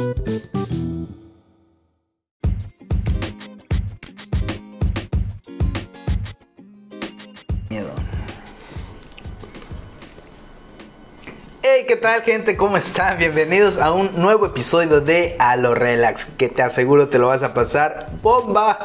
Hey, ¿qué tal gente? ¿Cómo están? Bienvenidos a un nuevo episodio de A lo Relax, que te aseguro te lo vas a pasar bomba.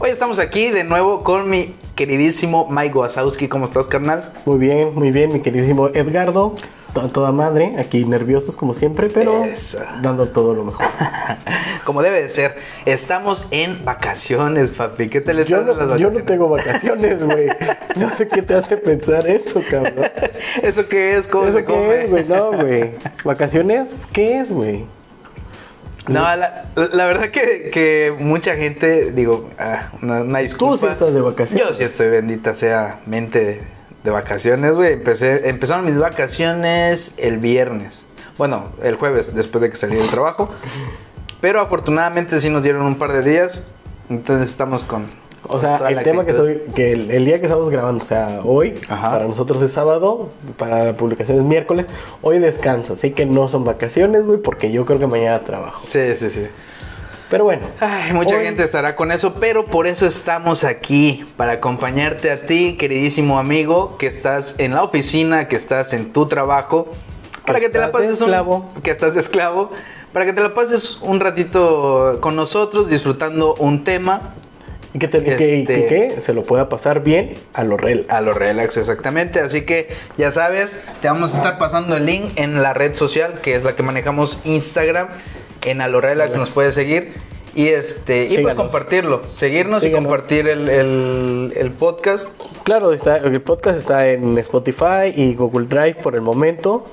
Hoy estamos aquí de nuevo con mi queridísimo Mike Wazowski. ¿Cómo estás, carnal? Muy bien, muy bien, mi queridísimo Edgardo. To- toda madre, aquí nerviosos como siempre, pero Eso. dando todo lo mejor. Como debe de ser, estamos en vacaciones, papi. ¿Qué te le Yo de las no, yo no tengo vacaciones, güey. No sé qué te hace pensar eso, cabrón. ¿Eso qué es? ¿Cómo ¿Eso se qué es, güey? No, güey. ¿Vacaciones? ¿Qué es, güey? No, la, la verdad que, que mucha gente, digo, ah, una, una Tú disculpa. sí estás de vacaciones. Yo sí estoy bendita sea mente de, vacaciones, güey. Empecé, empezaron mis vacaciones el viernes. Bueno, el jueves, después de que salí del trabajo. Pero afortunadamente sí nos dieron un par de días. Entonces estamos con. O sea, el tema que soy, que el, el día que estamos grabando, o sea, hoy, Ajá. para nosotros es sábado, para la publicación es miércoles, hoy descanso, así que no son vacaciones, güey, porque yo creo que mañana trabajo. Sí, sí, sí. Pero bueno. Ay, mucha hoy- gente estará con eso, pero por eso estamos aquí, para acompañarte a ti, queridísimo amigo, que estás en la oficina, que estás en tu trabajo, para que te la pases esclavo. un que estás de esclavo, para que te la pases un ratito con nosotros disfrutando un tema Y que, te, que- Este- que- que se lo pueda pasar bien a lo real. a lo relax exactamente, así que ya sabes, te vamos a estar pasando el link en la red social que es la que manejamos Instagram, en a lo relax nos puedes seguir y este y pues compartirlo, seguirnos y compartir el, el- el podcast. Claro, está, el podcast está en Spotify y Google Drive por el momento.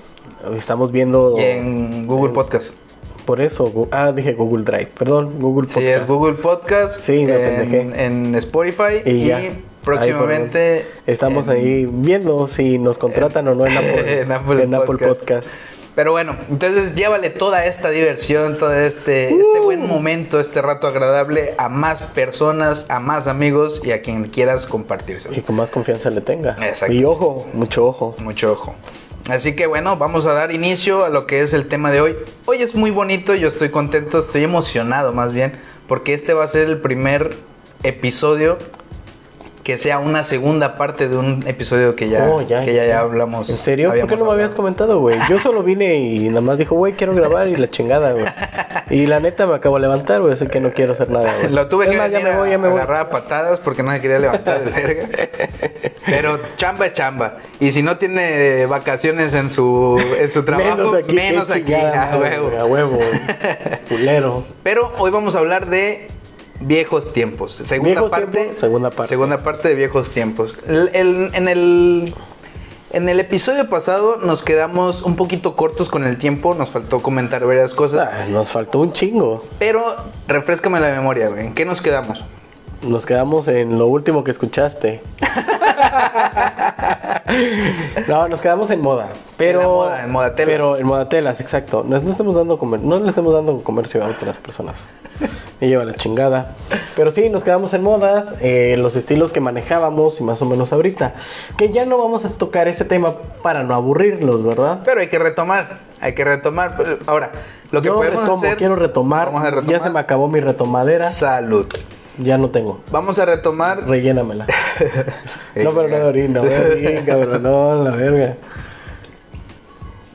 Estamos viendo Y en Google Podcast. por eso. Ah, dije Google Drive. Perdón, Google Sí, Podcast. es Google Podcast. Sí, en, en Spotify. Y Y, ya. Ahí próximamente. estamos en- ahí viendo si nos contratan o no en Apple, en Apple en Apple Podcast. Podcast. Pero bueno, entonces llévale toda esta diversión, todo este, este buen momento, este rato agradable a más personas, a más amigos y a quien quieras compartirse. Y con más confianza le tenga. Exacto. Y ojo, mucho ojo. Mucho ojo. Así que bueno, vamos a dar inicio a lo que es el tema de hoy. Hoy es muy bonito, yo estoy contento, estoy emocionado más bien, porque este va a ser el primer episodio que sea una segunda parte de un episodio que ya, Oh, ya, que ya, ya. hablamos. ¿En serio? ¿Por qué no me habías comentado, güey? Yo solo vine y nada más dijo, güey, quiero grabar y la chingada, güey. Y la neta me acabo de levantar, güey, así que no quiero hacer nada, güey. Lo tuve Es que más, ya venir me voy, a ya me voy. agarrar a patadas porque no se quería levantar el verga. Pero chamba es chamba. Y si no tiene vacaciones en su, en su trabajo, Menos aquí, menos aquí, chingada a huevo. A huevo. Culero. Pero hoy vamos a hablar de viejos tiempos. Segunda Viejos parte. tiempos, segunda parte. Segunda parte de viejos tiempos. El- el- en el. En el episodio pasado nos quedamos un poquito cortos con el tiempo, nos faltó comentar varias cosas, Ah, nos faltó un chingo. pero refrescame la memoria. ¿En qué nos quedamos? Nos quedamos en lo último que escuchaste. no, nos quedamos en moda. Pero, En moda, en modatelas. Pero en modatelas, exacto. No, no estamos dando comer- no le estamos dando comercio a otras personas. Me lleva la chingada. Pero sí, nos quedamos en modas, eh, los estilos que manejábamos y más o menos ahorita. Que ya no vamos a tocar ese tema para no aburrirlos, ¿verdad? Pero hay que retomar, hay que retomar. Ahora, lo que Yo podemos retomo, hacer. quiero retomar. Vamos a retomar. Ya se me acabó mi retomadera. Salud. Ya no tengo. Vamos a retomar. Rellénamela. No, pero no de orina, cabrón, no, la verga.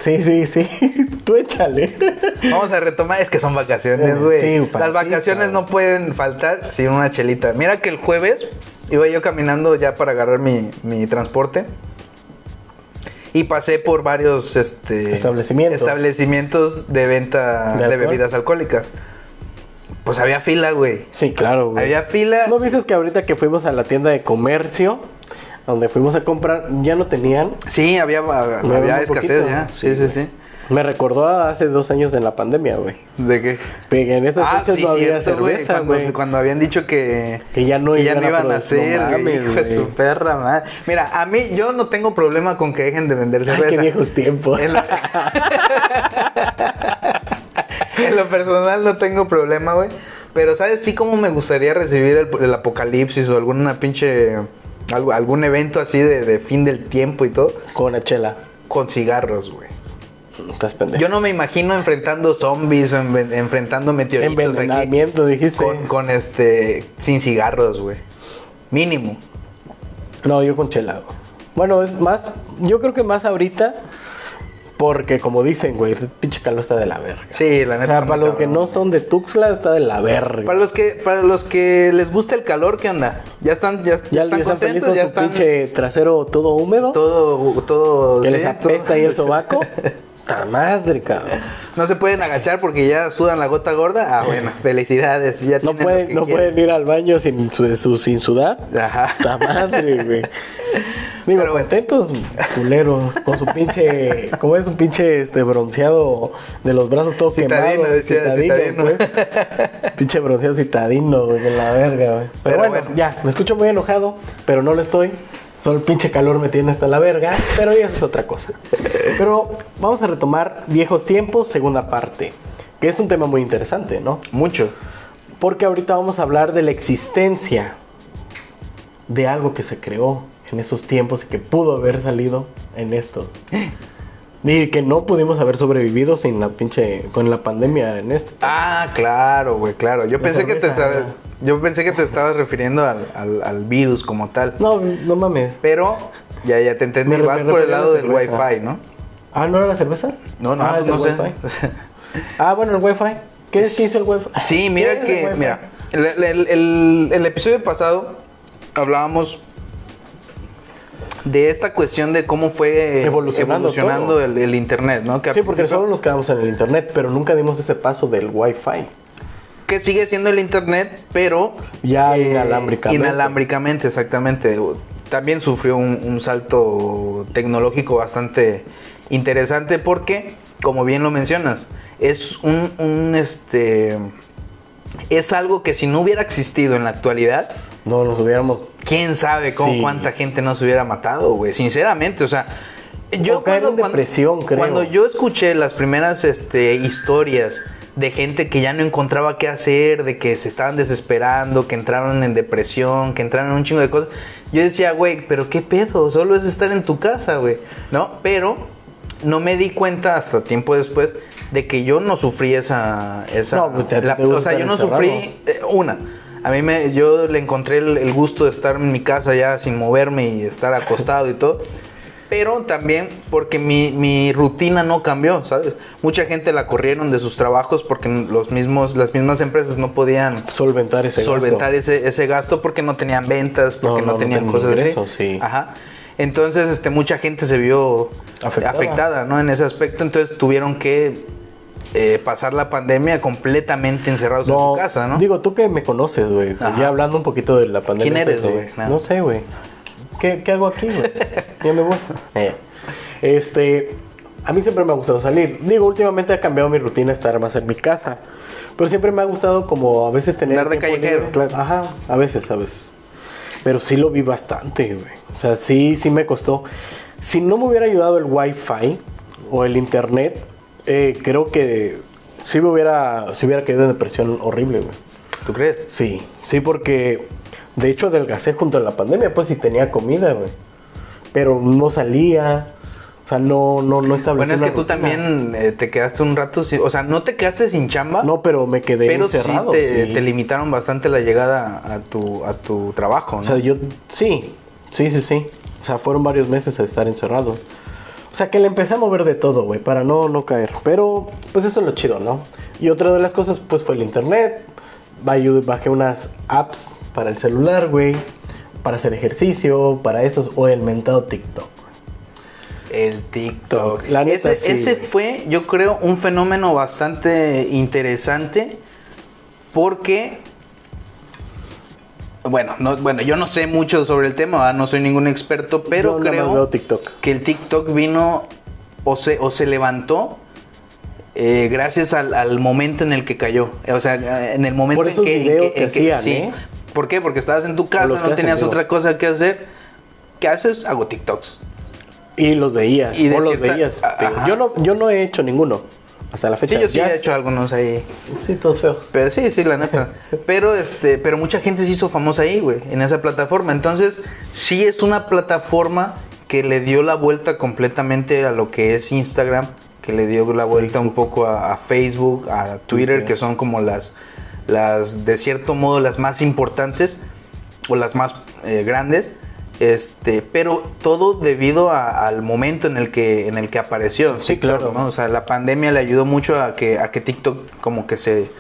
Sí, sí, sí. Tú échale. Vamos a retomar. Es que son vacaciones, güey. sí, Las vacaciones no pueden faltar sin una chelita. Mira que el jueves iba yo caminando ya para agarrar mi, mi transporte. Y pasé por varios este, Establecimientos. establecimientos de venta ¿De de, bebidas alcohólicas. Pues había fila, güey. Sí, claro, güey. Había fila. ¿No viste que ahorita que fuimos a la tienda de comercio, donde fuimos a comprar, ya no tenían? Sí, había, había muy escasez poquito. ya. Sí, sí, sí. Me recordó a hace dos años en la pandemia, güey. ¿De qué? Que en esas Ah, fechas sí, no había cierto, güey. cerveza, Cuando, güey. cuando habían dicho que, Que ya no que iban a iban a hacer, no güey. Hijo de su perra madre. Mira, a mí yo no tengo problema con que dejen de vender Ay, cerveza. qué viejos tiempos. Lo, en lo personal no tengo problema, güey. Pero, ¿sabes? Sí como me gustaría recibir el, el apocalipsis o alguna pinche... algo- algún evento así de, de fin del tiempo y todo. Con la chela. Con cigarros, güey. Estás pendejo. Yo no me imagino enfrentando zombies o en- enfrentando meteoritos aquí. Dijiste. Con, con este. Sin cigarros, güey. Mínimo. No, yo con chela. güey. Bueno, es más, yo creo que más ahorita, porque como dicen, güey, el pinche calor está de la verga. Sí, la O neta. sea, está para los que no son de Tuxtla, está de la verga. Para los que para los que les gusta el calor, ¿qué onda? ¿Ya están ya, ya, están ya están contentos? con ¿Ya su están pinche trasero todo húmedo. todo todo que sí, les apesta todo- ahí el sobaco. ¡Ta madre, cabrón! No se pueden agachar porque ya sudan la gota gorda. Ah, bueno, felicidades. Ya No pueden, no quieren. pueden ir al baño sin, su, su- sin sudar. Ajá. ¡Ta madre, güey! Digo, Pero contentos, culeros, con su pinche, ¿cómo es un pinche este bronceado de los brazos todo Citadino, quemado? decía, citadino, citadino. güey. Pinche bronceado citadino, güey, en la verga, güey. Pero, Pero bueno, bueno. ya, me escucho muy enojado, pero no lo estoy. Solo el pinche calor me tiene hasta la verga, pero ya es otra cosa. Pero vamos a retomar viejos tiempos, segunda parte, que es un tema muy interesante, ¿no? Mucho. Porque ahorita vamos a hablar de la existencia de algo que se creó en esos tiempos y que pudo haber salido en esto. Y que no pudimos haber sobrevivido sin la pinche con la pandemia en esto. Ah, claro, güey, claro. Yo La pensé que te estabas yo pensé que te estabas refiriendo al, al- al virus como tal. No, no mames. Pero ya ya te entendí, Me vas me por el lado la del. Wi-Fi, ¿no? Ah, ¿no era la cerveza? No, no, ah, no sé. Ah, bueno, el Wi-Fi. ¿Qué es que hizo el Wi-Fi? Sí, ¿Qué mira que, mira, el, el- el- el episodio pasado hablábamos de esta cuestión de cómo fue Evolucionando el, el internet, ¿no? Que Sí, porque solo nos quedamos en el internet, pero nunca dimos ese paso del Wi-Fi. Que sigue siendo el internet, pero Ya inalámbricamente. Inalámbricamente, exactamente. También sufrió un, un salto tecnológico bastante interesante porque, como bien lo mencionas, es un, un, este es algo que si no hubiera existido en la actualidad, No nos hubiéramos quién sabe cómo Sí. cuánta gente no se hubiera matado, güey. Sinceramente, o sea, yo O caer en depresión, creo. cuando yo escuché las primeras este, historias de gente que ya no encontraba qué hacer, de que se estaban desesperando, que entraron en depresión, que entraron en un chingo de cosas, yo decía, güey, pero qué pedo, solo es estar en tu casa, güey, ¿no? Pero no me di cuenta hasta tiempo después de que yo no sufrí esa... esa No, pues, la- o sea, yo no encerrado. sufrí eh, una. A mí me, yo le encontré el, el gusto de estar en mi casa ya sin moverme y estar acostado y todo. Pero también porque mi, mi rutina no cambió, ¿sabes? Mucha gente la corrieron de sus trabajos porque los mismos, las mismas empresas no podían solventar ese solventar gasto. ese, ese gasto porque no tenían ventas, porque No, no, no, no tenían cosas ingresos, así. sí. Ajá. Entonces, este, mucha gente se vio Afectada. afectada. ¿no? En ese aspecto, entonces tuvieron que eh, pasar la pandemia completamente encerrados en su casa, ¿no? Digo, tú que me conoces, güey. Ya hablando un poquito de la pandemia. ¿Quién eres, pues, güey? No. No sé, güey. ¿Qué, qué hago aquí, güey? ya me voy. Eh, Este, a mí siempre me ha gustado salir. Digo, últimamente ha cambiado mi rutina estar más en mi casa. Pero siempre me ha gustado como a veces tener... Andar de callejero. libre, claro. Ajá, a veces, a veces. Pero sí lo vi bastante, güey. O sea, sí, sí me costó. Si no me hubiera ayudado el wifi o el internet, eh, creo que sí me hubiera, sí hubiera caído en depresión horrible, güey. ¿Tú crees? Sí, sí, porque de hecho adelgacé junto a la pandemia, pues sí tenía comida, güey. Pero no salía, o sea, no, no, no establecía Bueno, es que tú rutina. también eh, te quedaste un rato, sin- o sea, no te quedaste sin chamba, No, pero me quedé pero encerrado. sí, te, sí. te limitaron bastante la llegada a tu, a tu trabajo, ¿no? O sea, yo, sí, sí, sí, sí. O sea, fueron varios meses a estar encerrado. O sea, que le empecé a mover de todo, güey, para no, no caer. Pero, pues eso es lo chido, ¿no? Y otra de las cosas, pues fue el internet. Baj- Bajé unas apps para el celular, güey. Para hacer ejercicio, para esos, o el mentado TikTok. El TikTok. La neta, ese sí, ese fue, yo creo, un fenómeno bastante interesante porque, bueno, no, bueno, yo no sé mucho sobre el tema, ¿verdad? no soy ningún experto, pero Yo creo TikTok. que el TikTok vino o se, o se levantó eh, gracias al, al momento en el que cayó. O sea, en el momento en que... en que- en que hacían. ¿eh? ¿Por qué? Porque estabas en tu casa, no tenías otra cosa que hacer. ¿Qué haces? Hago TikToks. Y los veías. Y o los cierta- veías. Ajá. Yo no, yo no he hecho ninguno. Hasta la fecha. Sí, yo sí Ya- he hecho algunos ahí. Sí, todos feos. Pero sí, sí, la neta. Pero este, pero mucha gente se hizo famosa ahí, güey, en esa plataforma. Entonces, sí es una plataforma que le dio la vuelta completamente a lo que es Instagram que le dio la vuelta un poco a, a Facebook, a Twitter, que son como las, las, de cierto modo, las más importantes o las más eh, grandes. Este, pero todo debido a- al momento en el que en el que apareció. Sí, TikTok, claro. ¿no? O sea, la pandemia le ayudó mucho a que a que TikTok como que se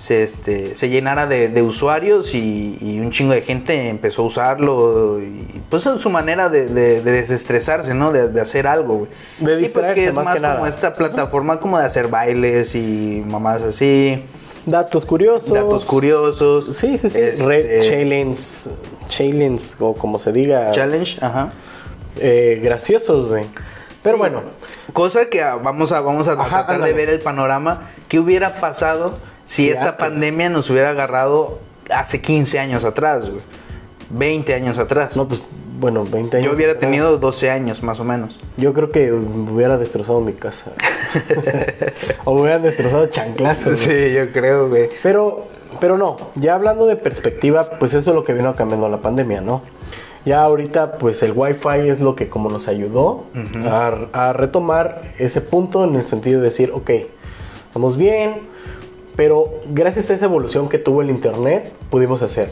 se, este, se llenara de, de usuarios y, y un chingo de gente empezó a usarlo y pues es su manera de, de- de desestresarse, ¿no? De, hacer algo, güey. Y pues que es más más que nada. como esta plataforma como de hacer bailes y mamás así, Datos curiosos. datos curiosos. Sí, sí, sí. este, Red challenge, challenge o como se diga. Challenge, ajá. eh, graciosos, güey. Pero Sí. bueno, Cosa que ah, vamos a, vamos a Ajá, tratar ándale. de ver el panorama. ¿Qué hubiera pasado si esta pandemia nos hubiera agarrado hace 15 años atrás, güey? 20 años atrás. no, pues, bueno, 20 años. Yo hubiera atrás, tenido 12 años, más o menos. Yo creo que hubiera destrozado mi casa. o me hubieran destrozado chanclazos. güey. Sí, yo creo, güey. Pero, pero no, ya hablando de perspectiva, pues eso es lo que vino cambiando la pandemia, ¿no? Ya ahorita, pues el Wi-Fi es lo que como nos ayudó a, a retomar ese punto en el sentido de decir, ok, estamos bien, pero gracias a esa evolución que tuvo el Internet, pudimos hacer.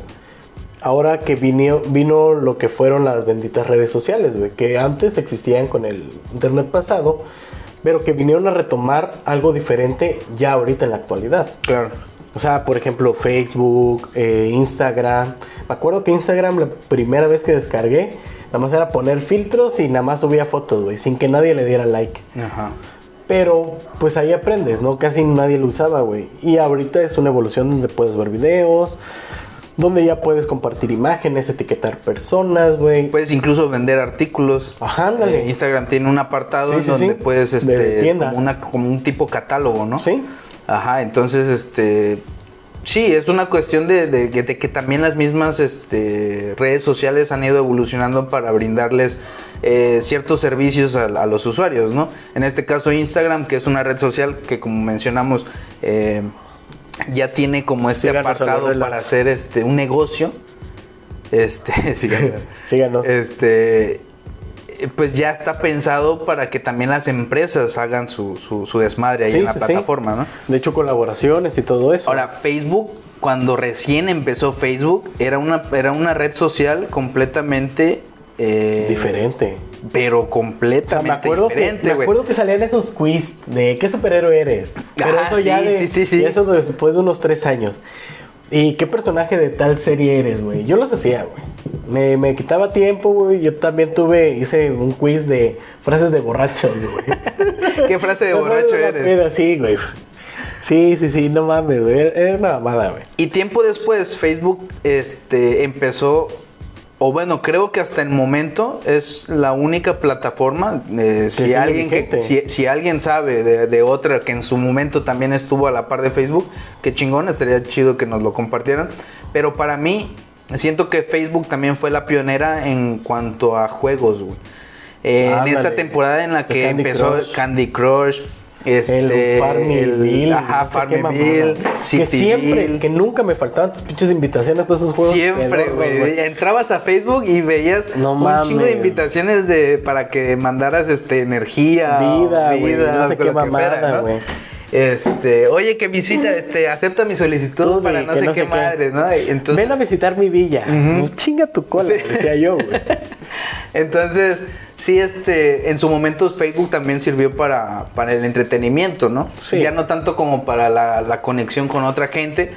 Ahora que vino, vino lo que fueron las benditas redes sociales, güey, que antes existían con el Internet pasado, pero que vinieron a retomar algo diferente ya ahorita en la actualidad. Claro. O sea, por ejemplo, Facebook, eh, Instagram. Me acuerdo que Instagram la primera vez que descargué, nada más era poner filtros y nada más subía fotos, güey, sin que nadie le diera like. Ajá. Pero pues ahí aprendes, ¿no? Casi nadie lo usaba, güey. Y ahorita es una evolución donde puedes ver videos, donde ya puedes compartir imágenes, etiquetar personas, güey. Puedes incluso vender artículos. Ajá, ándale. Eh, Instagram tiene un apartado Sí, donde sí. puedes, De este, tienda. como, una, como un tipo catálogo, ¿no? Sí. Ajá, entonces, este, sí, es una cuestión de, de que- de que también las mismas este, redes sociales han ido evolucionando para brindarles eh, ciertos servicios a, a los usuarios, ¿no? En este caso Instagram, que es una red social que como mencionamos, eh, ya tiene como este Síganos apartado para hacer este un negocio. Este, síganos. Síganos. Este, pues ya está pensado para que también las empresas hagan su, su, su desmadre ahí Sí, en la sí. plataforma, ¿no? De hecho, colaboraciones y todo eso. Ahora, Facebook, cuando recién empezó Facebook, era una, era una red social completamente... eh, diferente. Pero O sea, completamente me acuerdo, que, diferente, me güey. acuerdo que salían esos quiz de qué superhéroe eres. Pero Ajá, eso ya sí, de, sí, sí, sí. Eso después de unos tres años. ¿Y qué personaje de tal serie eres, güey? Yo los hacía, güey. Me, me quitaba tiempo, güey. Yo también tuve, hice un quiz de frases de borrachos, güey. ¿Qué frase de Me borracho eres? peda, Sí, güey. Sí, sí, sí, no mames, güey. Era era una mamada, güey. Y tiempo después Facebook este, empezó, o bueno, creo que hasta el momento es la única plataforma. eh, si, alguien que, si, si alguien sabe de, de otra que en su momento también estuvo a la par de Facebook, qué chingón, estaría chido que nos lo compartieran. Pero para mí, siento que Facebook también fue la pionera en cuanto a juegos, güey. Eh, en esta temporada en la que Candy empezó Crush. Candy Crush, este, el Farmville. ajá, Farmville. Que siempre, que nunca me faltaban tus pinches invitaciones para esos juegos. Siempre, güey. Entrabas a Facebook y veías No un mames. chingo de invitaciones de para que mandaras este energía, Vida, güey, no sé qué mamada, güey. Este, oye, que visita, este, acepta mi solicitud para no sé no qué sé qué. madre, ¿no? Entonces, Ven a visitar mi villa. Chinga tu cola, Sí. decía yo, güey. entonces, sí, este, en su momento Facebook también sirvió para, para el entretenimiento, ¿no? Sí. Ya no tanto como para la, la conexión con otra gente,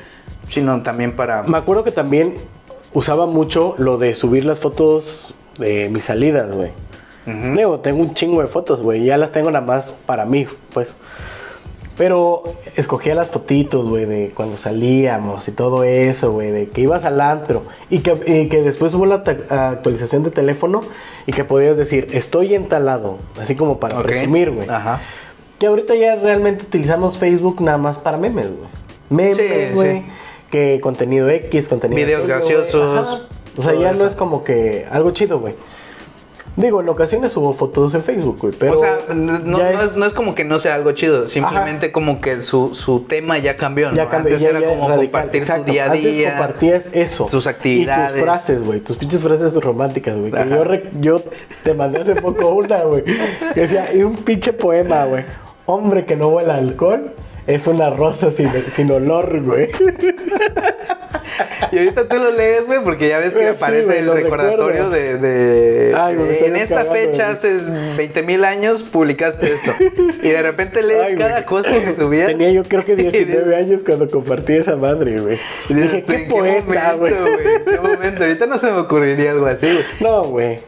sino también para... Me acuerdo que también usaba mucho lo de subir las fotos de mis salidas, güey. Ujú. Digo, tengo un chingo de fotos, güey. Ya las tengo nada más para mí, pues. Pero escogía las fotitos, güey, de cuando salíamos y todo eso, güey, de que ibas al antro y que, y que después hubo la actualización de teléfono y que podías decir, estoy entalado, así como para presumir, güey. Ajá. Que ahorita ya realmente utilizamos Facebook nada más para memes, güey. Memes, güey. sí. Que contenido X, contenido Videos graciosos. O sea, ya no es como que algo chido, güey. Digo, en ocasiones subo fotos en Facebook, güey, pero... o sea, no, es, no es como que no sea algo chido, simplemente como que su, su tema ya cambió, ¿no? ya cambió, Antes ya- era ya como radical. compartir Exacto. tu día a Antes día. compartías eso. tus actividades. Y tus frases, güey. Tus pinches frases románticas, güey. Que yo, re- yo te mandé hace poco una, güey. Que decía, y un pinche poema, güey. hombre que no huele a alcohol es una rosa sin, sin olor, güey. Y ahorita tú lo lees, güey, porque ya ves que Sí, aparece güey, el recordatorio de... de- Ay, de- en esta cagando, fecha, güey. hace 20 mil años, publicaste esto. Y de repente lees Ay, cada güey. cosa que subías. Tenía yo creo que Y dices- 19 años cuando compartí esa madre, güey. y dices, Dije, qué ¿en poeta, güey. momento, ¿En qué momento? Ahorita no se me ocurriría algo así, güey. No, güey.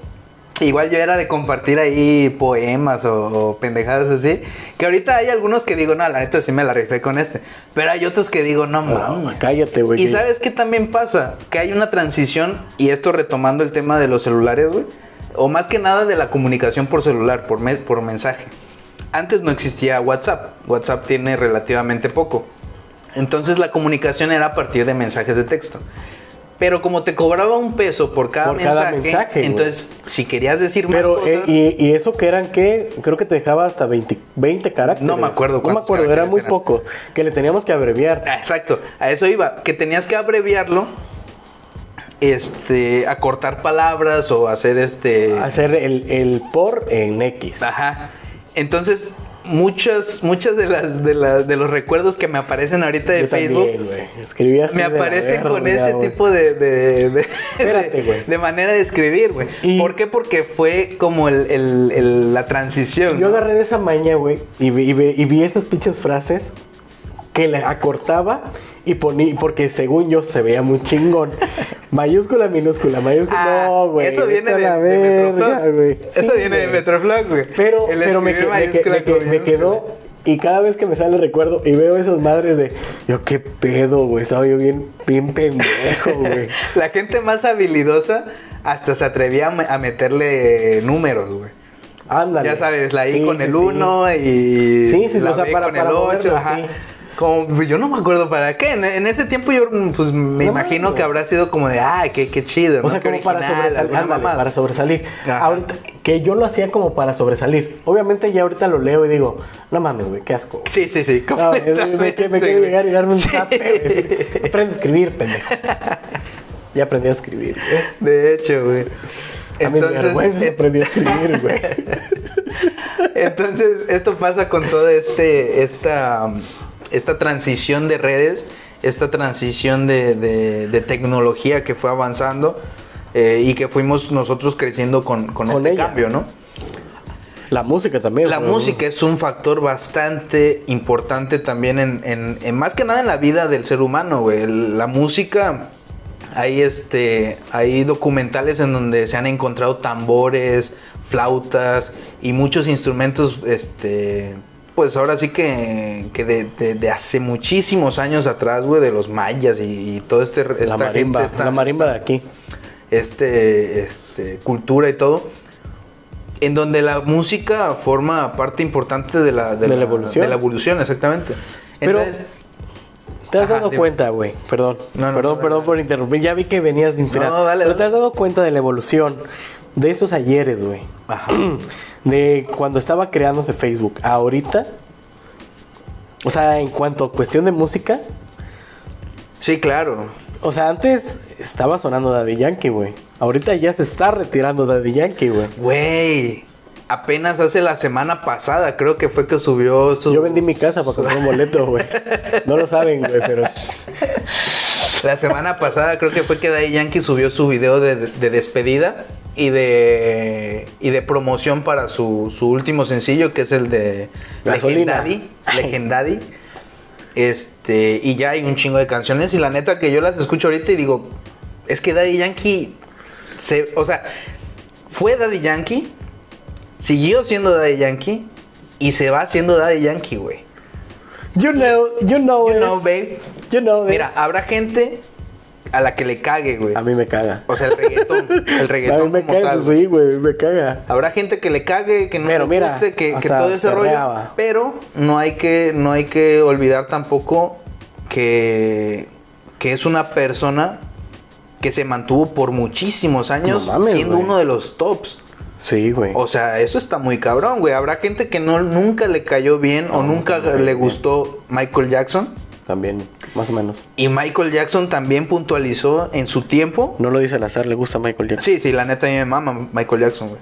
Igual yo era de compartir ahí poemas o, o pendejadas así. Que ahorita hay algunos que digo, no, la neta sí me la rifé con este. Pero hay otros que digo, no mames. Cállate, güey. Y sabes qué también pasa? Que hay una transición, y esto retomando el tema de los celulares, güey. O más que nada de la comunicación por celular, por, me- por mensaje. Antes no existía WhatsApp. WhatsApp tiene relativamente poco. Entonces la comunicación era a partir de mensajes de texto. Pero como te cobraba un peso por cada Por cada mensaje, mensaje, güey. entonces si querías decir más Pero, cosas... eh, y, y eso que eran que, creo que te dejaba hasta 20, 20 caracteres. No me acuerdo No me acuerdo, era muy eran. poco. Que le teníamos que abreviar. Ah, Exacto, a eso iba, que tenías que abreviarlo, este, acortar palabras o hacer este, Hacer el, el por en X. ajá. Entonces, muchas, muchas de las, de las, de los recuerdos que me aparecen ahorita de Yo Facebook también, güey. Escribí así me la aparecen con ese tipo de, de, de, Espérate, de- manera de escribir, güey. ¿Por qué? Porque fue como el, el- el- la transición. Yo ¿no? agarré de esa maña, güey, y, vi- y vi- y vi esas pinches frases que le acortaba y ponía, porque según yo se veía muy chingón. mayúscula, minúscula, mayúscula. Ah, no, güey. Eso viene de, la de verga, Metroflog. güey. Eso Sí, viene de. Metroflog, güey. Pero, El pero me, escribir que- me que- mayúscula me que- con me minúscula. quedó. Y cada vez que me sale recuerdo y veo esas madres de. Yo, qué pedo, güey. Estaba yo bien, bien pendejo, güey. La gente más habilidosa hasta se atrevía a me- a meterle números, güey. Ándale. Ya sabes, la I Sí, con el sí. 1 y Sí, sí, la o sea, B para- con para el 8, moverlo, ajá. Como, pues, yo no me acuerdo para qué. En, en ese tiempo yo pues me No imagino que habrá sido como de, ah, qué, qué chido. O ¿no? sea, como para original, sobresalir. alguna ándale, para sobresalir. Ajá. Ahorita, que yo lo hacía como para sobresalir. Obviamente ya ahorita lo leo y digo, no mames, güey, qué asco. Sí, sí, sí. Me, me, me, me güey. llegar y darme un Sí. zape. Aprende a escribir, pendejo. Ya aprendí a escribir. De hecho, güey. A mi vergüenza eh, aprendí a escribir, güey. Entonces, esto pasa con toda este, esta, esta transición de redes, esta transición de, de- de tecnología que fue avanzando eh, y que fuimos nosotros creciendo con, con, Con este ella. cambio, ¿no? La música también. La música es un factor bastante importante también en, en- en más que nada en la vida del ser humano, güey. La música, hay este, hay documentales en donde se han encontrado tambores, flautas y muchos instrumentos, este, pues ahora sí que, que de, de- de hace muchísimos años atrás, güey, de los mayas y, y todo este, esta La marimba. gente, esta- La marimba de aquí. este, este, cultura y todo, en donde la música forma parte importante de la, De la evolución. de la evolución, exactamente. Pero- Entonces, ¿Te has Ajá, dado dime. cuenta, güey? Perdón. No, no, perdón, no, perdón por interrumpir. Ya vi que venías de inspirar. No, dale, Pero dale. te has dado cuenta de la evolución de esos ayeres, güey. Ajá. De cuando estaba creándose Facebook. a Ahorita. O sea, en cuanto a cuestión de música. sí, claro. O sea, antes estaba sonando Daddy Yankee, güey. Ahorita ya se está retirando Daddy Yankee, güey. Güey, apenas hace la semana pasada creo que fue que subió su... Yo vendí mi casa para comprar un boleto, güey. No lo saben, güey, pero. La semana pasada creo que fue que Daddy Yankee subió su video de, de despedida y de y de promoción para su, su último sencillo que es el de Gasolina. Legendaddy, Legendaddy. Este, y ya hay un chingo de canciones y la neta que yo las escucho ahorita y digo, es que Daddy Yankee se, o sea, fue Daddy Yankee, siguió siendo Daddy Yankee y se va haciendo Daddy Yankee, güey. You know, you know, You know, babe. You know. Mira, habrá gente a la que le cague, güey. A mí me caga. O sea, el reggaetón. El A mí reggaetón me como caga, tal. sí, güey, me caga. Habrá gente que le cague, que no Pero le mira, guste, que, que todo ese rollo. Pero no hay que, no hay que olvidar tampoco que, que es una persona que se mantuvo por muchísimos años No mames, siendo güey. uno de los tops. Sí, güey. O sea, eso está muy cabrón, güey. Habrá gente que no, nunca le cayó bien o nunca no, le gustó Michael Jackson. También, más o menos. Y Michael Jackson también puntualizó en su tiempo No lo dice al azar, le gusta Michael Jackson. Sí, sí, la neta a mí me mama Michael Jackson, güey.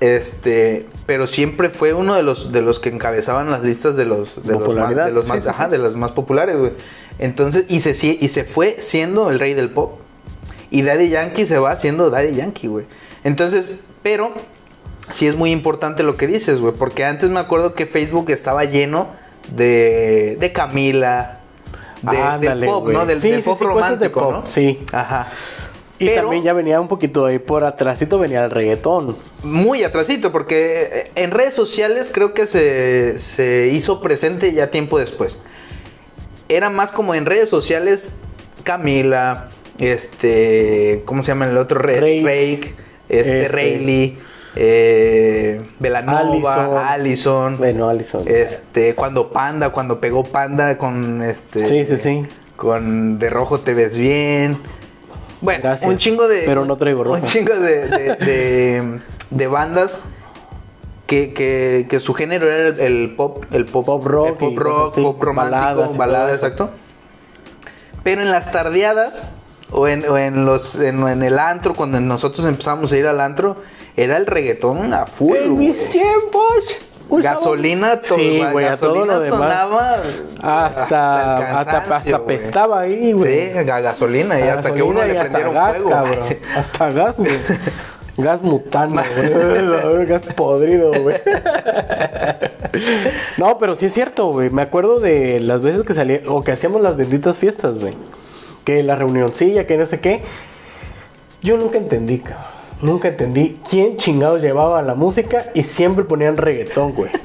Este, pero siempre fue uno de los de los que encabezaban las listas de los de los más, de los más, sí, ajá, sí. de los más populares, güey. Entonces, y se y se fue siendo el rey del pop. Y Daddy Yankee se va siendo Daddy Yankee, güey. Entonces, pero sí es muy importante lo que dices, güey, porque antes me acuerdo que Facebook estaba lleno de de Camila, de, del pop. ¿no? Del, Sí, del sí, pop sí, de romántico, pop, ¿no? sí. Ajá. Y Pero- también ya venía un poquito ahí por atrásito, venía el reggaetón. Muy atrasito, porque eh, en redes sociales creo que se, se hizo presente ya tiempo después. Era más como en redes sociales Camila, este, ¿cómo se llama el otro? Rake. Rake, este, Este. Rayleigh, eh, Belanova, Allison. Allison, Bueno, Alison. este, cuando Panda, cuando pegó Panda con este, Sí, sí, sí. con De Rojo te ves bien. Bueno, Gracias, un chingo de. pero no traigo roja. Un chingo de, de, de- de bandas que, que, que su género era el, el pop, el pop, Pop rock el pop, rock, así, pop romántico, baladas balada, exacto. Pero en las tardeadas o en, o en los en, en el antro, cuando nosotros empezamos a ir al antro, era el reggaetón a full. En mis tiempos. usaba- Gasolina, to- Sí, güey, a todo gasolina lo demás. sonaba Hasta, hasta, hasta güey. pestaba ahí, güey. Sí, a gasolina y hasta que gasolina uno le y hasta prendieron gas, fuego. cabrón. Hasta gas, güey. Gas mutano, güey. gas podrido, güey. No, pero sí es cierto, güey. Me acuerdo de las veces que salía, o que hacíamos las benditas fiestas, güey. Que la reunioncilla, que no sé qué. Yo nunca entendí, cabrón. Nunca entendí quién chingados llevaba la música y siempre ponían reggaetón, güey.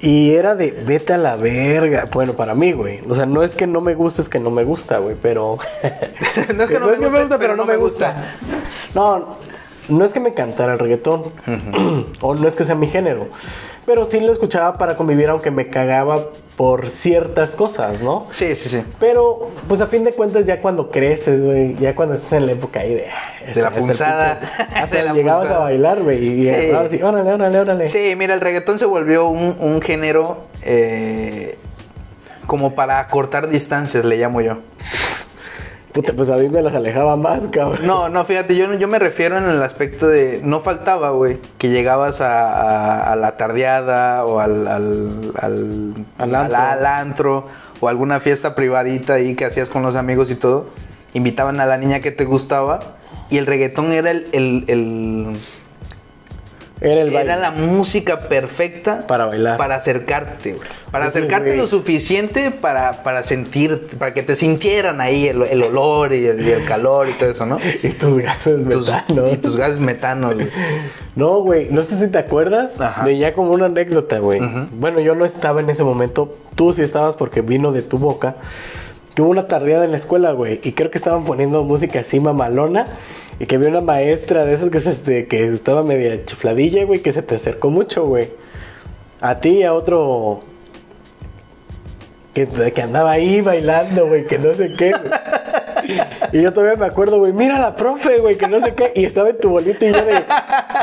Y era de vete a la verga. Bueno, para mí, güey. O sea, no es que no me guste, es que no me gusta, güey. Pero. No es que no, me, guste, pero no me gusta. No, no es que me cantara el reggaetón. o no es que sea mi género. Pero sí lo escuchaba para convivir, aunque me cagaba por ciertas cosas, ¿no? Sí, sí, sí. Pero, pues a fin de cuentas, ya cuando creces, güey, ya cuando estás en la época ahí de. ah, De la hasta el punzada. Hasta De la llegabas punzada. a bailar, güey, y Sí. así, órale, órale, órale. Sí, mira, el reggaetón se volvió un, un género eh, como para cortar distancias, le llamo yo. Puta, pues a mí me las alejaba más, cabrón. No, no, fíjate, yo, yo me refiero en el aspecto de, no faltaba, güey, que llegabas a, a- a la tardeada o al, al, al, Al antro. al- antro o alguna fiesta privadita ahí que hacías con los amigos y todo. Invitaban a la niña que te gustaba y el reggaetón era el, el- el- Era el baile. era la música perfecta Para bailar. para acercarte, güey. Para Sí, acercarte güey. lo suficiente para, para sentir, para que te sintieran ahí el, el olor y el, y el calor y todo eso, ¿no? Y tus gases Tus- metanos. Y tus gases metanos, güey. No, güey, no sé si te acuerdas Ajá. de ya como una anécdota, güey. Bueno, yo no estaba en ese momento, tú sí estabas porque vino de tu boca. Hubo una tardeada en la escuela, güey, y creo que estaban poniendo música así mamalona. Y que había una maestra de esas que, se, que estaba media chifladilla, güey, que se te acercó mucho, güey. A ti y a otro. Que, que andaba ahí bailando, güey, que no sé qué, güey. Y yo todavía me acuerdo, güey, mira la profe, güey, que no sé qué. Y estaba en tu bolita y yo de,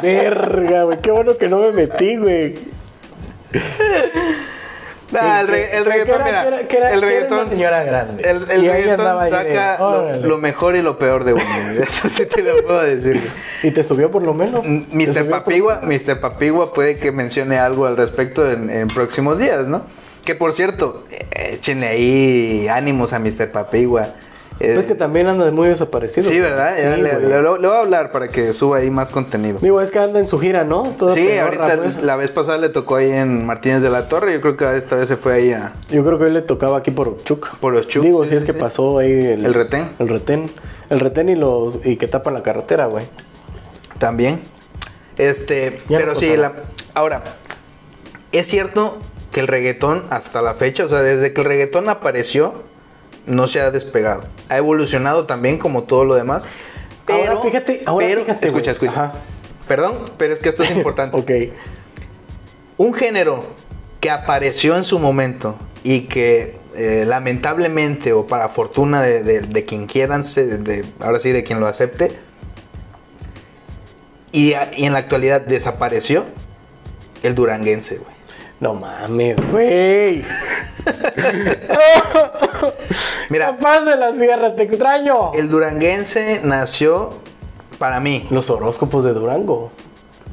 verga, güey, qué bueno que no me metí, güey. Nah, el, re- el reggaetón, era- mira. que era- el era reggaetón. una señora grande. El, el reggaetón de, saca lo, mejor y lo peor de uno. Eso sí te lo puedo decir. Y te subió por lo menos. Mr. por- Papigua, Mr. Papigua puede que mencione algo al respecto en, en próximos días, ¿no? Que por cierto, eh, échenle ahí ánimos a Mr. Papigua. Eh, Es que también anda de muy desaparecido. sí. ¿verdad? Sí, le, güey. le- le voy a hablar para que suba ahí más contenido. Digo, es que anda en su gira, ¿no? Toda Sí, ahorita la vez pasada le tocó ahí en Martínez de la Torre. Yo creo que esta vez se fue ahí a, Yo creo que hoy le tocaba aquí por Chuc. por los chucos. Digo, sí, si es que pasó ahí el, El retén. El retén. El retén y los y que tapan la carretera, güey. También. Este, Ya pero sí, la, ahora, es cierto que el reggaetón hasta la fecha, o sea, desde que el reggaetón apareció, no se ha despegado. Ha evolucionado también como todo lo demás. Pero, Ahora fíjate, ahora pero, fíjate, escucha, escucha. Ajá. Perdón, pero es que esto es importante. Ok. Un género que apareció en su momento y que eh, lamentablemente o para fortuna de, de- de quien quieran, de, ahora sí de quien lo acepte, y, a- y en la actualidad desapareció, el duranguense, güey. No mames, güey. Mira, Capaz de la sierra, te extraño. el duranguense nació para mí. Los horóscopos de Durango.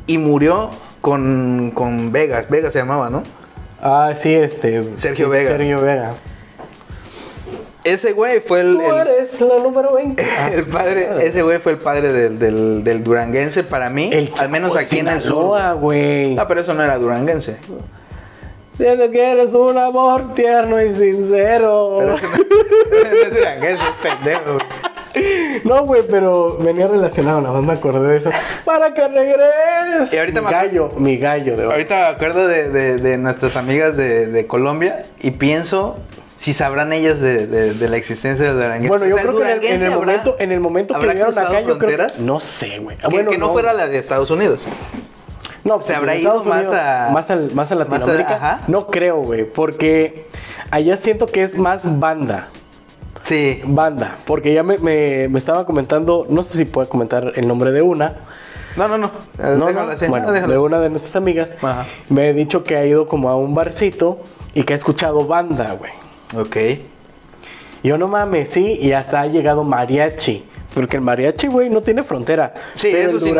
y murió con, con Vegas. Vegas se llamaba, ¿no? Ah, sí, este. Sergio sí, Vega. Sergio Vega. Ese güey fue el, Tú el- eres la número 20. el padre, ese güey fue el padre del, del, del duranguense para mí, El al menos aquí en el sur. Güey. No, pero eso no era duranguense. Dices que eres un amor tierno y sincero. Pero eso no, pendejo. güey. No, güey, pero venía relacionado, nada más me acordé de eso. Para que regreses. Y ahorita mi me- gallo, mi gallo de hoy. Ahorita me acuerdo de, de- de nuestras amigas de, de Colombia y pienso si sabrán ellas de, de- de la existencia del duranguense. Bueno, yo O sea, creo que en el, en duranguense el habrá- momento, en el momento que llegaron acá, yo creo? No sé, güey. que, Bueno, que no, fuera la de Estados Unidos. No, se habrá en ido más Unidos, a- más, al- más a más a- Latinoamérica. ajá. No creo, güey, porque allá siento que es más banda. Sí. Banda, porque ya me, me, me estaba comentando, no sé si puedo comentar el nombre de una. No, no, no. No, no, bueno, No, déjalo. de una de nuestras amigas. Ajá. Me ha dicho que ha ido como a un barcito y que ha escuchado banda, güey. Ok. Yo no mames, sí, y hasta ha llegado mariachi. Porque el mariachi, güey, no tiene frontera. Sí, Pero eso el sí no.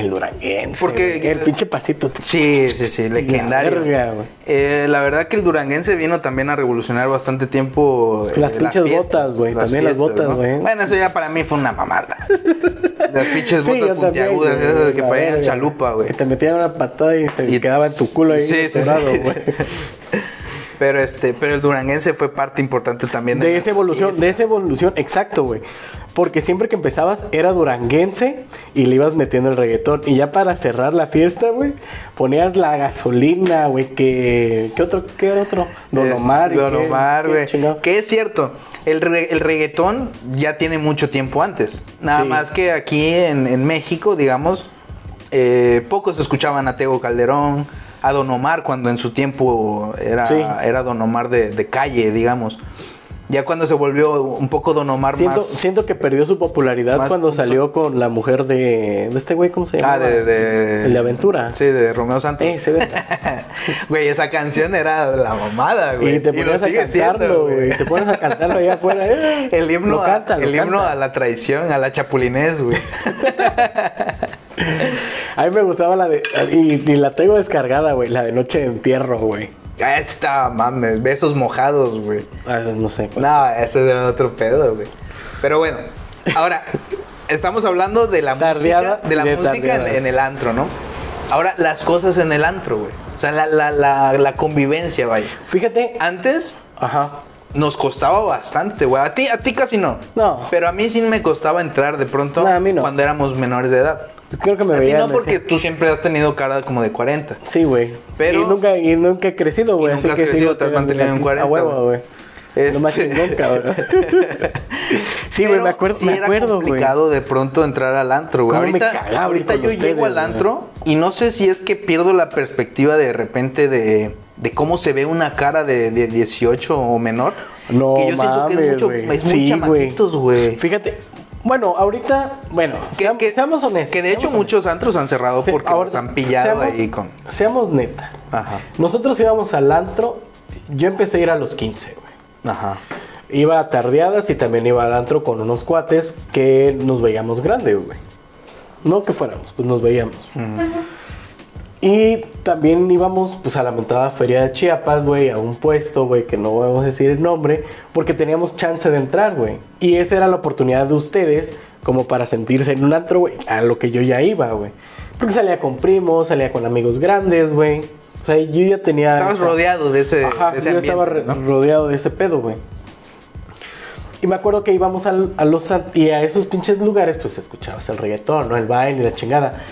El duranguense. Porque- güey, el pinche pasito. Sí, sí, sí, legendario. verga, güey. Eh, la verdad que el duranguense vino también a revolucionar bastante tiempo. eh, Las pinches fiestas, botas, güey, también las botas, güey. Bueno, eso ya para mí fue una mamada. Las pinches Sí, botas también, puntiagudas, güey, esas que la parecían chalupa, güey. Que te metían una patada y te Y- quedaba en tu culo ahí. Sí, sí. güey. Pero este, pero el duranguense fue parte importante también De esa nuestra evolución, de esa evolución, exacto, güey. Porque siempre que empezabas era duranguense y le ibas metiendo el reggaetón. Y ya para cerrar la fiesta, güey, ponías la gasolina, güey, que... ¿Qué otro? ¿Qué era otro? Don Omar. Don Omar, güey. Que es cierto, el, re- el reggaetón ya tiene mucho tiempo antes. Nada Sí. más que aquí en, en México, digamos, eh, pocos escuchaban a Tego Calderón, a Don Omar, cuando en su tiempo era, Sí. era Don Omar de, de calle, digamos. Ya cuando se volvió un poco Don Omar Siento, más... siento que perdió su popularidad cuando salió con la mujer de, de este güey, ¿cómo se llama? Ah, de, de... El de Aventura. Sí, de Romeo Santos. Eh, se ve. Güey, esa canción era la mamada, güey. Y te lo ponías a cantarlo, güey. Te pones a cantarlo allá afuera. eh. El himno, Lo a- canta, lo el himno a la traición, a la chapulinés, güey. A mí me gustaba la de. Y, y la tengo descargada, güey. La de Noche de Entierro, güey. Ah, Esta, mames, besos mojados, güey. Ah, no sé. cuál. No, ese era otro pedo, güey. Pero bueno, ahora, estamos hablando de la Tardeada música, de la de música en, en el antro, ¿no? Ahora, las cosas en el antro, güey. O sea, la, la, la, la convivencia, vaya. Fíjate. Antes Ajá. nos costaba bastante, güey. A ti, a ti casi no. No. Pero a mí sí me costaba entrar de pronto No, a mí no. cuando éramos menores de edad. Creo que me A veían. no, porque así. tú siempre has tenido cara como de 40. Sí, güey. Pero- Y nunca, y nunca he crecido, güey. Nunca Así has que crecido, te has mantenido en la- 40, A huevo, güey. Lo más Este- chingón, cabrón. sí, güey, me acuerdo, sí me acuerdo, güey. complicado de pronto entrar al antro, güey. ¿Cómo me Ahorita, cagaba ahorita yo ustedes, llego al antro y no sé si es que pierdo la perspectiva de repente de, de cómo se ve una cara de, de 18 o menor. No, que yo siento que es mames, mucho, es muy Sí, chamaquitos, güey. Fíjate. Bueno, ahorita, bueno, Que, seam- que- seamos honestos. Que de hecho muchos antros han cerrado porque Se- los han pillado seamos- ahí con... Seamos neta. Ajá, Nosotros íbamos al antro. Yo empecé a ir a los 15, güey. ajá. Iba a tardeadas y también iba al antro con unos cuates que nos veíamos grandes, güey. No que fuéramos, pues nos veíamos. Y también íbamos pues a la mentada feria de Chiapas, güey, a un puesto, güey, que no vamos a decir el nombre, porque teníamos chance de entrar, güey. Y esa era la oportunidad de ustedes como para sentirse en un antro, güey, a lo que yo ya iba, güey. Porque salía con primos, salía con amigos grandes, güey. O sea, yo ya tenía... Estabas rodeado de ese, Ajá, de ese yo estaba ambiente, re- ¿no? rodeado de ese pedo, güey. Y me acuerdo que íbamos al- a los y a esos pinches lugares, pues escuchabas el reggaetón, ¿no? El baile la chingada.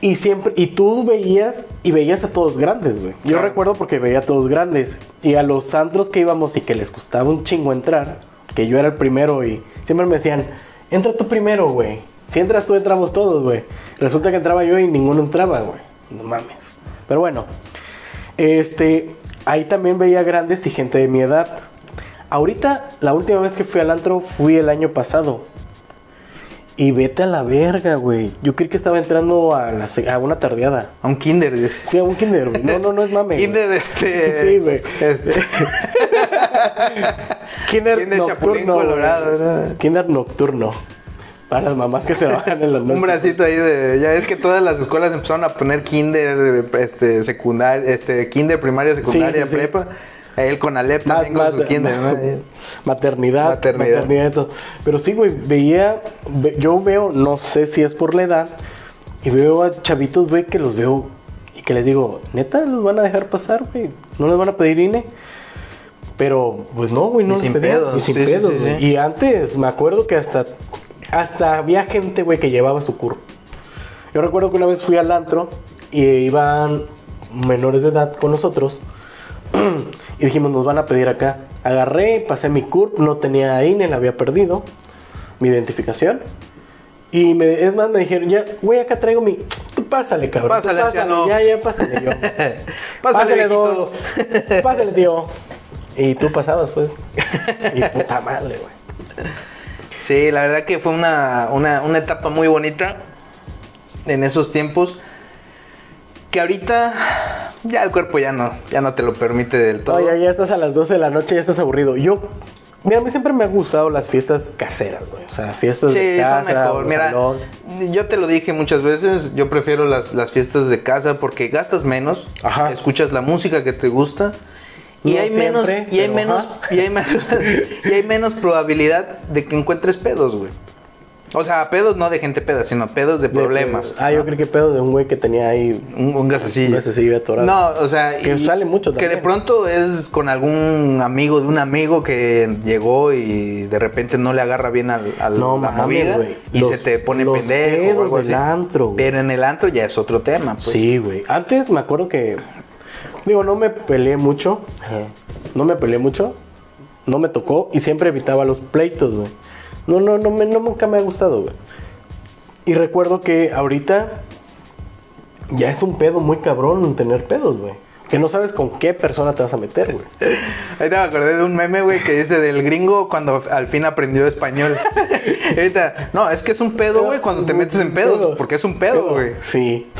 Y siempre, y tú veías, y veías a todos grandes, güey. Yo Claro. recuerdo porque veía a todos grandes. Y a los antros que íbamos y que les costaba un chingo entrar, que yo era el primero y siempre me decían, entra tú primero, güey. Si entras tú, entramos todos, güey. Resulta que entraba yo y ninguno entraba, güey. No mames. Pero bueno, este, ahí también veía grandes y gente de mi edad. Ahorita, la última vez que fui al antro fui el año pasado. Y vete a la verga, güey. Yo creí que estaba entrando a, la a una tardeada. A un kinder. Sí, a un kinder, güey. No, no, no es mame. Kinder, este... Sí, güey. Este... Kinder, Kinder nocturno. Colorado. Kinder nocturno. Para las mamás que trabajan en las noches. Un bracito ahí de. Ya es que todas las escuelas empezaron a poner kinder, este, secundaria, este, kinder, primaria, secundaria, Sí, sí, sí. Él con Alep también con su kinder, ¿no? Maternidad, Maternidad. maternidad. todo. Pero sí, güey, veía, ve- yo veo, no sé si es por la edad, y veo a chavitos, güey, que los veo y que les digo, neta, los van a dejar pasar, güey, no les van a pedir INE. Pero, pues no, güey, no Y sin pedos, y sin sí, pedos, sí. Y antes, me acuerdo que hasta, hasta había gente, güey, que llevaba su curro. Yo recuerdo que una vez fui al antro y iban menores de edad con nosotros y dijimos, nos van a pedir acá. Agarré, pasé mi CURP, no tenía INE, la había perdido, mi identificación. Y me, es más, me dijeron, ya, güey, acá traigo mi... Tú pásale, cabrón. tú Pásale, ya, ya, pásale yo. Pásale, don. Pásale, tío. Y tú pasabas, pues. Y puta madre, güey. Sí, la verdad que fue una, una, una etapa muy bonita en esos tiempos. Que ahorita ya el cuerpo ya no, ya no te lo permite del todo. No, ya, estás a las 12 de la noche, ya estás aburrido. Yo, mira, a mí siempre me han gustado las fiestas caseras, güey. O sea, fiestas Sí, de casa, son mejor. Mira, salón. yo te lo dije muchas veces, yo prefiero las, las fiestas de casa porque gastas menos, Ajá. escuchas la música que te gusta y No hay menos y hay menos y hay menos y hay menos probabilidad de que encuentres pedos, güey. O sea, pedos no de gente peda, sino pedos de problemas. ah, yo creo que pedo de un güey que tenía ahí Un, un gasecillo. un gasecillo atorado. No, o sea, Que sale mucho Que de también. pronto es con algún amigo de un amigo que llegó y de repente no le agarra bien al, al- No la mames, movida güey. y Los- se te pone los pendejo o pedos algo del así. antro. Pero en el antro ya es otro tema, pues. Sí, güey. Antes me acuerdo que. Digo, no me peleé mucho. No me peleé mucho. No me tocó. Y siempre evitaba los pleitos, güey. No, no, no, me, no nunca me ha gustado, güey. Y recuerdo que ahorita. Ya es un pedo muy cabrón tener pedos, güey. Que no sabes con qué persona te vas a meter, güey. Ahorita me acordé de un meme, güey, que dice del gringo cuando al fin aprendió español. Ahorita, no, es que es un pedo, güey, cuando te metes en pedos, porque es un pedo, güey. Sí.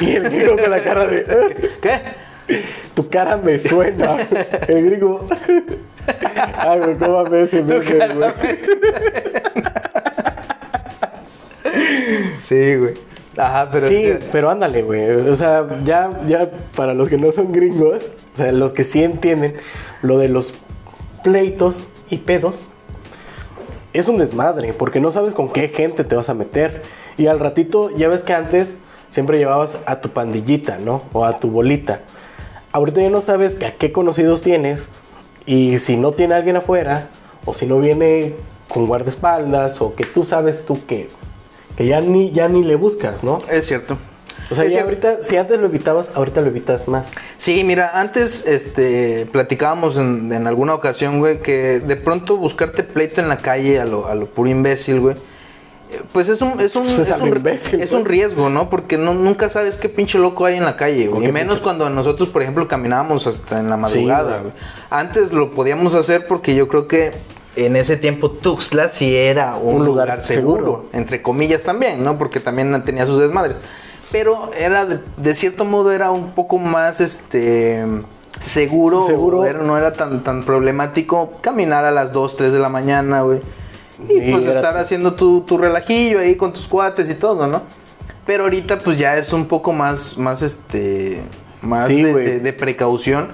Y el gringo con la cara de. "Eh, ¿Qué? Tu cara me suena. El gringo. Ay, güey, cómo me ese meme, güey. Sí, güey. Ajá, pero Sí, pero ándale, güey. O sea, ya, ya para los que no son gringos, o sea, los que sí entienden lo de los pleitos y pedos, es un desmadre, porque no sabes con qué gente te vas a meter. Y al ratito, ya ves que antes siempre llevabas a tu pandillita, ¿no? O a tu bolita. Ahorita ya no sabes a qué conocidos tienes y si no tiene alguien afuera o si no viene con guardaespaldas o que tú sabes tú que, que ya, ni, ya ni le buscas, ¿no? es cierto. O sea, Es ya cierto. ahorita, si antes lo evitabas, ahorita lo evitas más. Sí, mira, antes este, platicábamos en, en alguna ocasión, güey, que de pronto buscarte pleito en la calle a lo, a lo puro imbécil, güey. Pues es un, es un, Pues es un- imbécil, es güey. un riesgo, ¿no? Porque no, nunca sabes qué pinche loco hay en la calle, güey. Y menos pinche- cuando nosotros, por ejemplo, caminábamos hasta en la madrugada, güey. Antes lo podíamos hacer porque yo creo que en ese tiempo Tuxtla sí era un, Un lugar, lugar seguro, seguro. entre comillas también, ¿no? Porque también tenía sus desmadres. Pero era, de, de cierto modo, era un poco más, este, seguro. Seguro. no era tan, tan problemático caminar a las 2, 3 de la mañana, güey. Y pues estar haciendo tu, tu relajillo ahí con tus cuates y todo, ¿no? Pero ahorita pues ya es un poco más, más este, más Sí, de, güey. de- de precaución.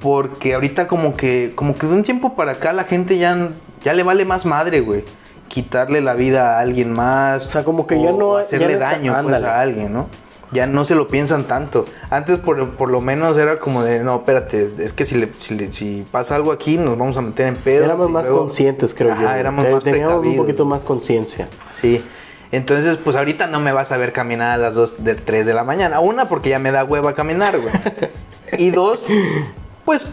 Porque ahorita como que, como que de un tiempo para acá la gente ya, ya le vale más madre, güey. Quitarle la vida a alguien más. O sea, como que ya no- hacerle ya no está- daño pues, a alguien, ¿no? Ya no se lo piensan tanto. Antes por, por lo menos era como de, no, espérate, es que si, le, si, le- si pasa algo aquí nos vamos a meter en pedo. éramos más conscientes, creo yo. Ajá, éramos Te- más Teníamos un poquito más conciencia. Sí. Entonces, pues ahorita no me vas a ver caminar a las 2 de 3 de la mañana. Una, porque ya me da hueva caminar, güey. y dos, pues,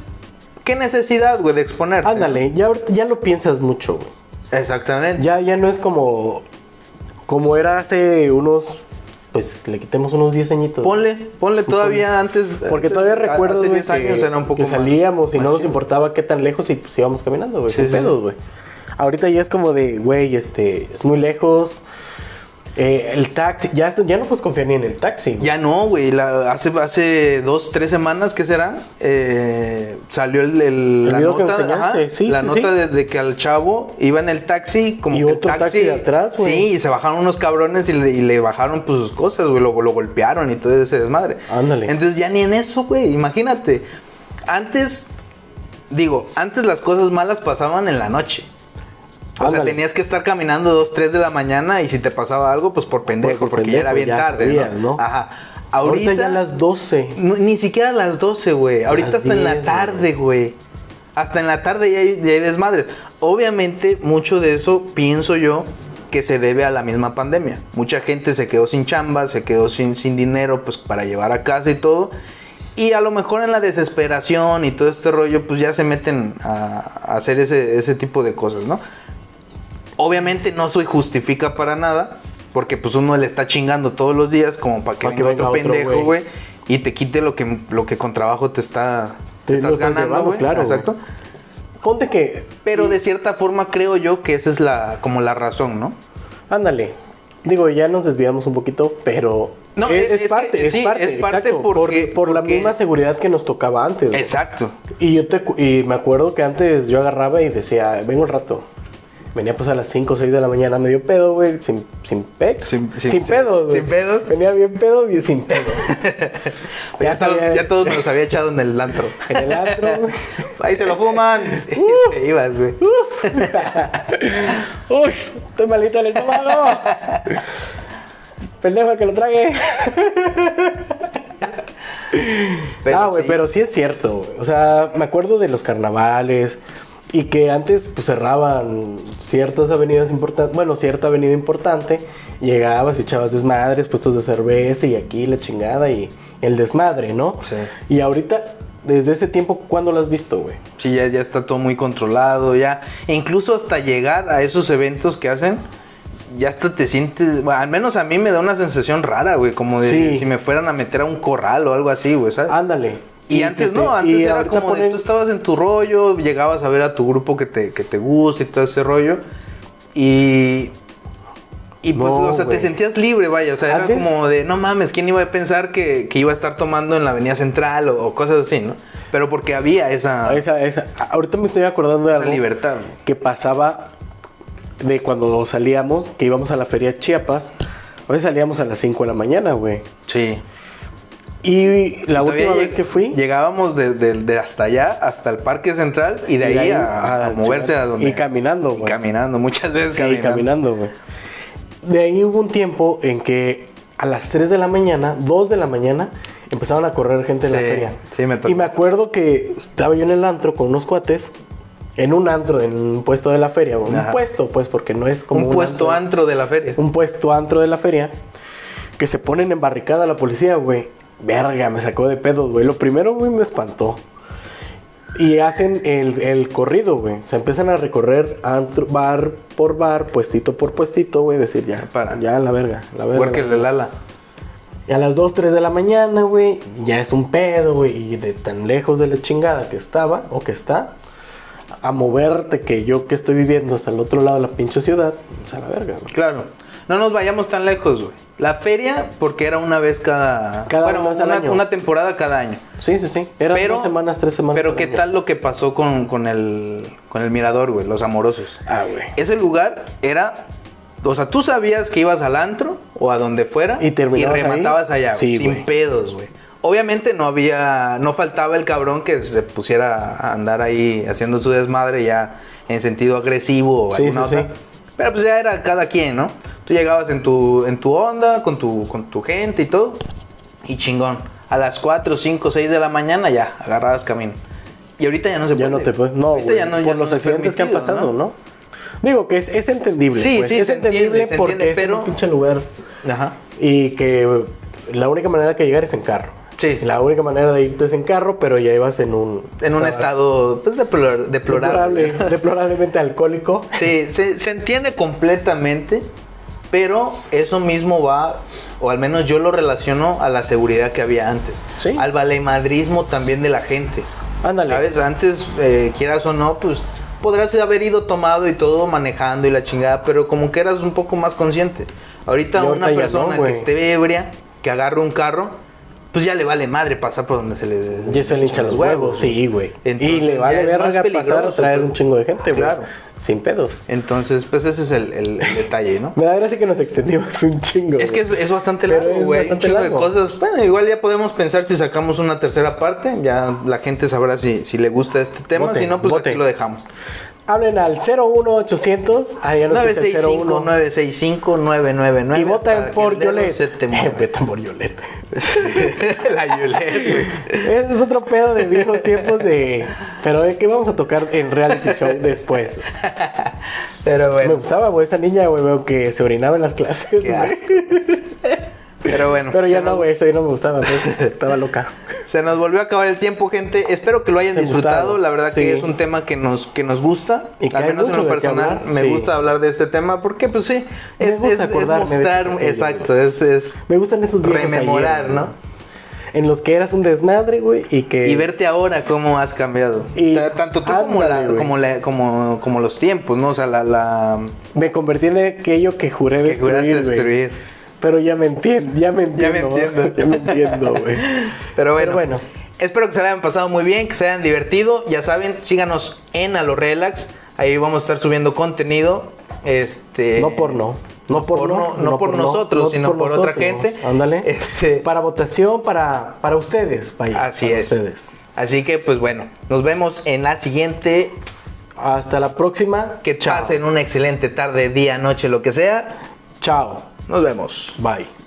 ¿qué necesidad, güey, de exponerte? Ándale, ya, ya lo piensas mucho, güey. Exactamente. Ya, ya no es como, como era hace unos, pues le quitemos unos 10 añitos. Ponle, ponle todavía antes. Porque antes, todavía recuerdo hace güey, 10 años que, era un poco que más- salíamos y más no nos importaba qué tan lejos y pues íbamos caminando, güey, sí. pedos, güey. Ahorita ya es como de, güey, este, es muy lejos. Eh, el taxi, ya, ya no puedes confiar ni en el taxi. Ya no, güey. la- Hace, hace dos, tres semanas, ¿qué será? Eh, salió el, el- El la nota, sí, la sí, nota sí. De, de que al chavo iba en el taxi, como Y que el taxi de atrás, güey. Sí, y se bajaron unos cabrones y le, y le bajaron pues sus cosas, güey. Lo, lo golpearon y todo ese desmadre. Ándale. Entonces ya ni en eso, güey. Imagínate. Antes, digo, antes las cosas malas pasaban en la noche. O sea, tenías que estar caminando 2, 3 de la mañana y si te pasaba algo, pues por pendejo, Por porque ya era bien ya tarde, ¿no? ¿no? Ajá. Ahorita, Ahorita, ya a las 12. no, ni siquiera a las 12, güey. Ahorita Las hasta en la 10, tarde, güey. Hasta en la tarde ya hay, ya hay desmadres. Obviamente, mucho de eso pienso yo que se debe a la misma pandemia. Mucha gente se quedó sin chamba, se quedó sin, sin dinero pues para llevar a casa y todo. Y a lo mejor en la desesperación y todo este rollo, pues ya se meten a, a hacer ese, ese tipo de cosas, ¿no? Obviamente no soy justifica para nada, porque pues uno le está chingando todos los días como para que Pa' que venga otro pendejo, güey. y te quite lo que, lo que con trabajo te está te estás estás ganando, güey. claro, Exacto. Ponte que. Pero de cierta forma creo yo que esa es la como la razón, ¿no? Ándale. Digo, ya nos desviamos un poquito, pero. No, es, es- es es parte, que- es sí, parte. es parte exacto, porque- por, la porque- misma seguridad que nos tocaba antes. Exacto. Y yo te y me acuerdo que antes yo agarraba y decía, vengo un rato. Venía pues a las 5 o 6 de la mañana medio pedo, güey, sin, sin pex. Sin- Sin, sin- pedos, güey. sin pedos. Venía bien pedo y sin pedo. Ya, todos, sabía- ya todos me los había echado en el antro. En el antro, güey. Ahí se lo fuman. Uh. Te ibas, güey. Uy, estoy malito el estómago. Pendejo el que lo trague. ah, güey, sí. pero sí es cierto, güey. O sea, me acuerdo de los carnavales y que antes pues cerraban ciertas avenidas importantes, bueno, cierta avenida importante, llegabas y echabas desmadres, puestos de cerveza y aquí la chingada y el desmadre, ¿no? Sí. Y ahorita, desde ese tiempo, ¿cuándo lo has visto, güey? Sí, ya, ya está todo muy controlado, ya. E incluso hasta llegar a esos eventos que hacen, ya hasta te sientes, bueno, al menos a mí me da una sensación rara, güey, como de Sí. si me fueran a meter a un corral o algo así, güey, ¿sabes? Ándale. Y antes no, te- antes era como de tú estabas en tu rollo, llegabas a ver a tu grupo que te, que te gusta y todo ese rollo. Y. Y pues, No, o sea, te sentías libre, vaya. O sea, era como de, no mames, ¿quién iba a pensar que, que iba a estar tomando en la Avenida Central o, o cosas así, ¿no? Pero porque había esa, Esa, esa. Ahorita me estoy acordando de esa algo libertad. que pasaba de cuando salíamos, que íbamos a la feria Chiapas. Hoy salíamos a las 5 de la mañana, güey. Sí. Y la Todavía última vez que fui. Llegábamos de, de- de hasta allá, hasta el Parque Central y de y ahí, a, a moverse a donde. Y caminando, güey. caminando, muchas veces Sí, caminando. caminando, güey. De ahí hubo un tiempo en que a las 3 de la mañana, 2 de la mañana, empezaron a correr gente en la feria. sí, me tocó. Y me acuerdo que estaba yo en el antro con unos cuates, en un antro, en un puesto de la feria. Un puesto, pues, porque no es como un puesto antro. antro de la feria. un puesto antro de la feria que se ponen en barricada la policía, güey. Verga, me sacó de pedos, güey. Lo primero, güey, me espantó. Y hacen el, el corrido, güey. Se empiezan a recorrer antro- bar por bar, puestito por puestito, güey. Decir, ya, Para. ya, la verga, la verga. Porque le lala. Y a las 2, 3 de la mañana, güey, ya es un pedo, güey. Y de tan lejos de la chingada que estaba, o que está, a moverte que yo que estoy viviendo hasta el otro lado de la pinche ciudad, es a la verga, güey. Claro. No nos vayamos tan lejos, güey. La feria, porque era una vez cada. Cada bueno, una vez al una, año. una temporada cada año. Sí, sí, sí. Eran Pero- dos semanas, tres semanas. Pero ¿qué año. tal lo que pasó con, con el, con el mirador, güey? Los amorosos. Ah, güey. Ese lugar era. O sea, tú sabías que ibas al antro o a donde fuera Y terminabas rematabas ahí. allá, güey, Sí, sin güey. pedos, güey. Obviamente no había, no faltaba el cabrón que se pusiera a andar ahí haciendo su desmadre ya en sentido agresivo o Sí, alguna sí, otra. Pero pues ya era cada quien, ¿no? Tú llegabas en tu, en tu onda, con tu, con tu gente y todo, y chingón. A las 4, 5, 6 de la mañana ya agarrabas camino. Y ahorita ya no se Ya puede. no te puedes. No, Ahorita güey. ya no- ya por no los es accidentes que han pasado, ¿no? Digo que es, es entendible. Sí, pues. sí, es entiende, entendible porque entiende, es pero- un pinche lugar. Ajá. Y que la única manera que llegar es en carro. Sí. La única manera de irte es en carro, pero ya ibas en un. En un estado pues, deplor- deplorable. deplorable, deplorablemente alcohólico. Sí, se, se entiende completamente, pero eso mismo va, o al menos yo lo relaciono a la seguridad que había antes. Sí. Al valemadrismo también de la gente. Ándale. ¿Sabes? Antes, eh, quieras o no, pues podrás haber ido tomado y todo manejando y la chingada, pero como que eras un poco más consciente. Ahorita una persona no, que esté ebria, que agarre un carro, pues ya le vale madre pasar por donde se le Ya se le hinchan los huevos, sí, güey. Y le vale verga pasar a traer pues. un chingo de gente, güey. Claro. Sin pedos. Entonces, pues ese es el, el- el detalle, ¿no? Me da gracia que nos extendimos un chingo. Es que es, es bastante largo, güey. Un bastante chingo de largo. cosas. Bueno, igual ya podemos pensar si sacamos una tercera parte. Ya la gente sabrá si, si le gusta este tema. Si no, pues aquí lo dejamos. Hablen al 01800. Ah, ya no existe el 01. 965-965-999. Y votan por Yolet. Eh, votan por Yolet. la Yolet, es otro pedo de viejos tiempos de... Pero es que vamos a tocar en reality show después. Pero Me bueno. gustaba, güey, esa niña, güey, veo que se orinaba en las clases. Pero bueno. Pero ya no, nos- güey, eso ya no me gustaba, pues, estaba loca. Se nos volvió a acabar el tiempo, gente. Espero que lo hayan disfrutado. La verdad Sí. que es un tema que nos, que nos gusta. Y que Al menos en lo personal me Sí. gusta hablar de este tema porque, pues sí, Me es, es- es mostrar, exacto, es, es Me gustan esos rememorar, ayer, ¿no? En los que eras un desmadre, güey, y que... Y verte ahora cómo has cambiado. Y- Ta- Tanto tú como, ándale, la, güey. como, la- como, como los tiempos, ¿no? O sea, la, la Me convertí en aquello que juré que juraste destruir, destruir. Pero ya me entiendo, ya me Ya entiendo. me entiendo. ya me entiendo, güey. Pero bueno, Pero bueno. espero que se la hayan pasado muy bien, que se hayan divertido. Ya saben, síganos en Alo Relax. Ahí vamos a estar subiendo contenido. Este, No por no. No por no. no por nosotros, sino por otra gente. Ándale. Este- Para votación, para, para ustedes, vaya. Así para es. Ustedes. Así que, pues bueno, nos vemos en la siguiente. Hasta la próxima. Que Chao. pasen una excelente tarde, día, noche, lo que sea. Chao. Nos vemos. Bye.